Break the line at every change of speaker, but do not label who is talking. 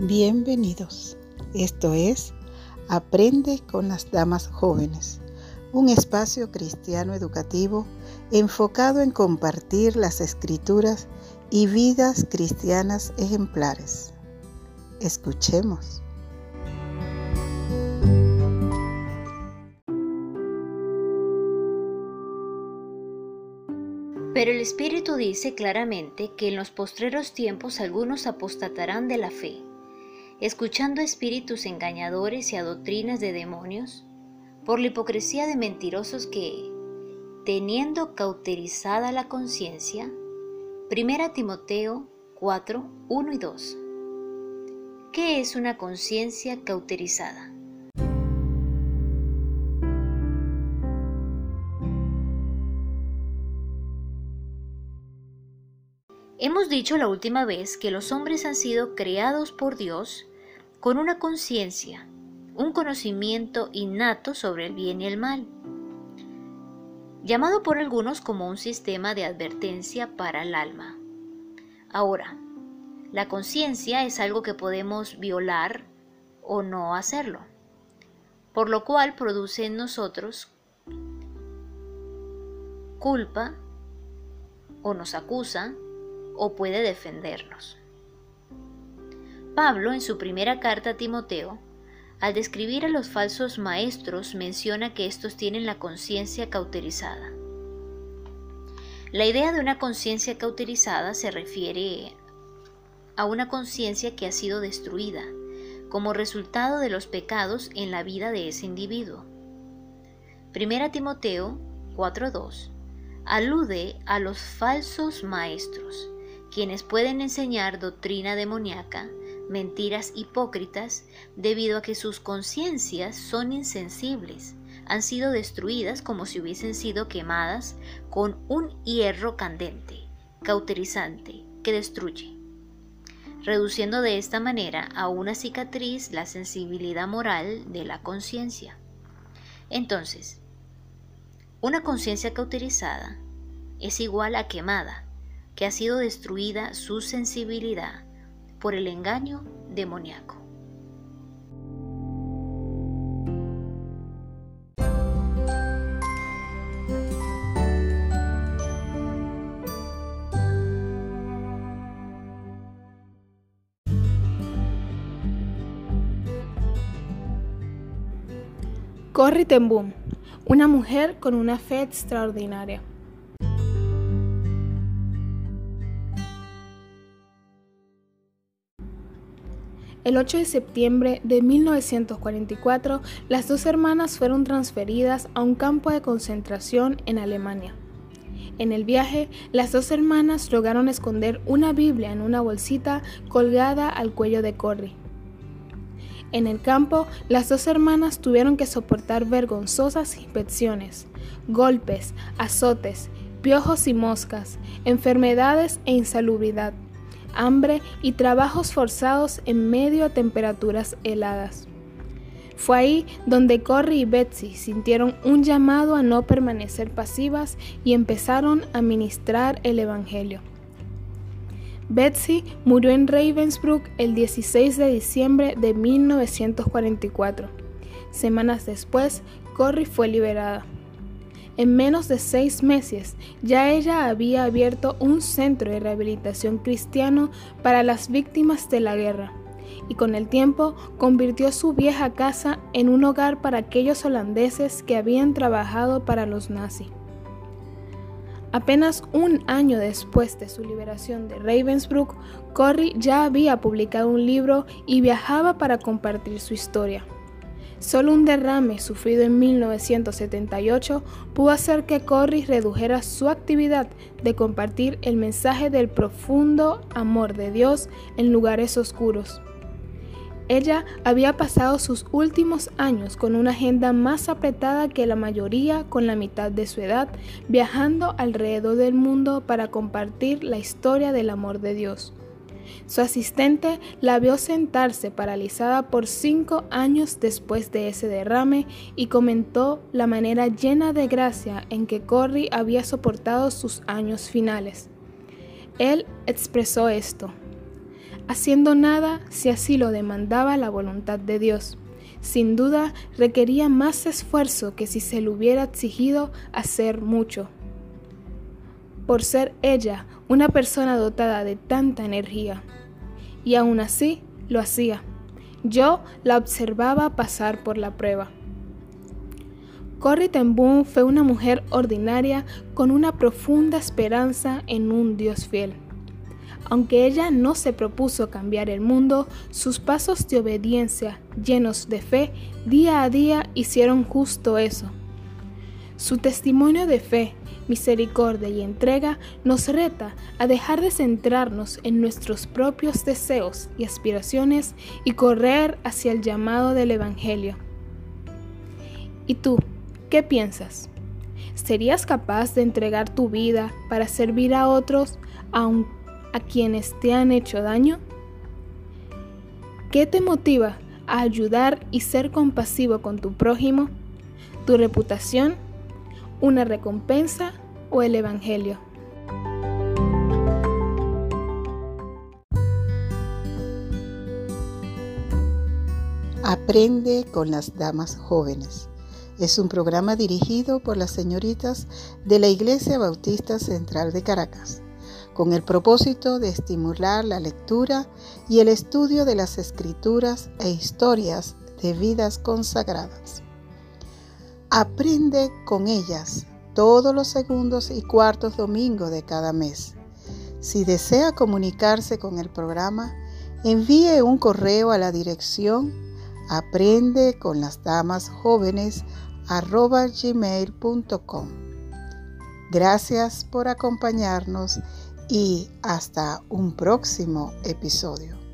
Bienvenidos. Esto es Aprende con las Damas Jóvenes, un espacio cristiano educativo enfocado en compartir las escrituras y vidas cristianas ejemplares. Escuchemos.
Pero el Espíritu dice claramente que en los postreros tiempos algunos apostatarán de la fe escuchando espíritus engañadores y a doctrinas de demonios, por la hipocresía de mentirosos que, teniendo cauterizada la conciencia, 1 Timoteo 4, 1 y 2. ¿Qué es una conciencia cauterizada? Hemos dicho la última vez que los hombres han sido creados por Dios con una conciencia, un conocimiento innato sobre el bien y el mal, llamado por algunos como un sistema de advertencia para el alma. Ahora, la conciencia es algo que podemos violar o no hacerlo, por lo cual produce en nosotros culpa o nos acusa o puede defendernos. Pablo, en su primera carta a Timoteo, al describir a los falsos maestros, menciona que estos tienen la conciencia cauterizada. La idea de una conciencia cauterizada se refiere a una conciencia que ha sido destruida como resultado de los pecados en la vida de ese individuo. Primera Timoteo 4.2 alude a los falsos maestros, quienes pueden enseñar doctrina demoníaca mentiras hipócritas debido a que sus conciencias son insensibles, han sido destruidas como si hubiesen sido quemadas con un hierro candente, cauterizante, que destruye, reduciendo de esta manera a una cicatriz la sensibilidad moral de la conciencia. Entonces, una conciencia cauterizada es igual a quemada, que ha sido destruida su sensibilidad por el engaño demoníaco.
Corrie ten Boom, una mujer con una fe extraordinaria. El 8 de septiembre de 1944, las dos hermanas fueron transferidas a un campo de concentración en Alemania. En el viaje, las dos hermanas lograron esconder una Biblia en una bolsita colgada al cuello de Corrie. En el campo, las dos hermanas tuvieron que soportar vergonzosas inspecciones, golpes, azotes, piojos y moscas, enfermedades e insalubridad hambre y trabajos forzados en medio a temperaturas heladas. Fue ahí donde Corrie y Betsy sintieron un llamado a no permanecer pasivas y empezaron a ministrar el Evangelio. Betsy murió en Ravensbrück el 16 de diciembre de 1944. Semanas después, Corrie fue liberada. En menos de seis meses ya ella había abierto un centro de rehabilitación cristiano para las víctimas de la guerra y con el tiempo convirtió su vieja casa en un hogar para aquellos holandeses que habían trabajado para los nazis. Apenas un año después de su liberación de Ravensbrück, Corrie ya había publicado un libro y viajaba para compartir su historia. Solo un derrame sufrido en 1978 pudo hacer que Corrie redujera su actividad de compartir el mensaje del profundo amor de Dios en lugares oscuros. Ella había pasado sus últimos años con una agenda más apretada que la mayoría con la mitad de su edad, viajando alrededor del mundo para compartir la historia del amor de Dios. Su asistente la vio sentarse paralizada por cinco años después de ese derrame y comentó la manera llena de gracia en que Corrie había soportado sus años finales. Él expresó esto. haciendo nada si así lo demandaba la voluntad de Dios. Sin duda requería más esfuerzo que si se le hubiera exigido hacer mucho. Por ser ella una persona dotada de tanta energía. Y aún así lo hacía. Yo la observaba pasar por la prueba. Corrie ten fue una mujer ordinaria con una profunda esperanza en un Dios fiel. Aunque ella no se propuso cambiar el mundo, sus pasos de obediencia, llenos de fe, día a día hicieron justo eso. Su testimonio de fe, misericordia y entrega nos reta a dejar de centrarnos en nuestros propios deseos y aspiraciones y correr hacia el llamado del Evangelio. ¿Y tú? ¿Qué piensas? ¿Serías capaz de entregar tu vida para servir a otros, aun a quienes te han hecho daño? ¿Qué te motiva a ayudar y ser compasivo con tu prójimo? ¿Tu reputación? ¿Una recompensa o el Evangelio?
Aprende con las damas jóvenes es un programa dirigido por las señoritas de la Iglesia Bautista Central de Caracas, con el propósito de estimular la lectura y el estudio de las escrituras e historias de vidas consagradas. Aprende con ellas todos los segundos y cuartos domingos de cada mes. Si desea comunicarse con el programa, envíe un correo a la dirección aprende con las damas. Gracias por acompañarnos y hasta un próximo episodio.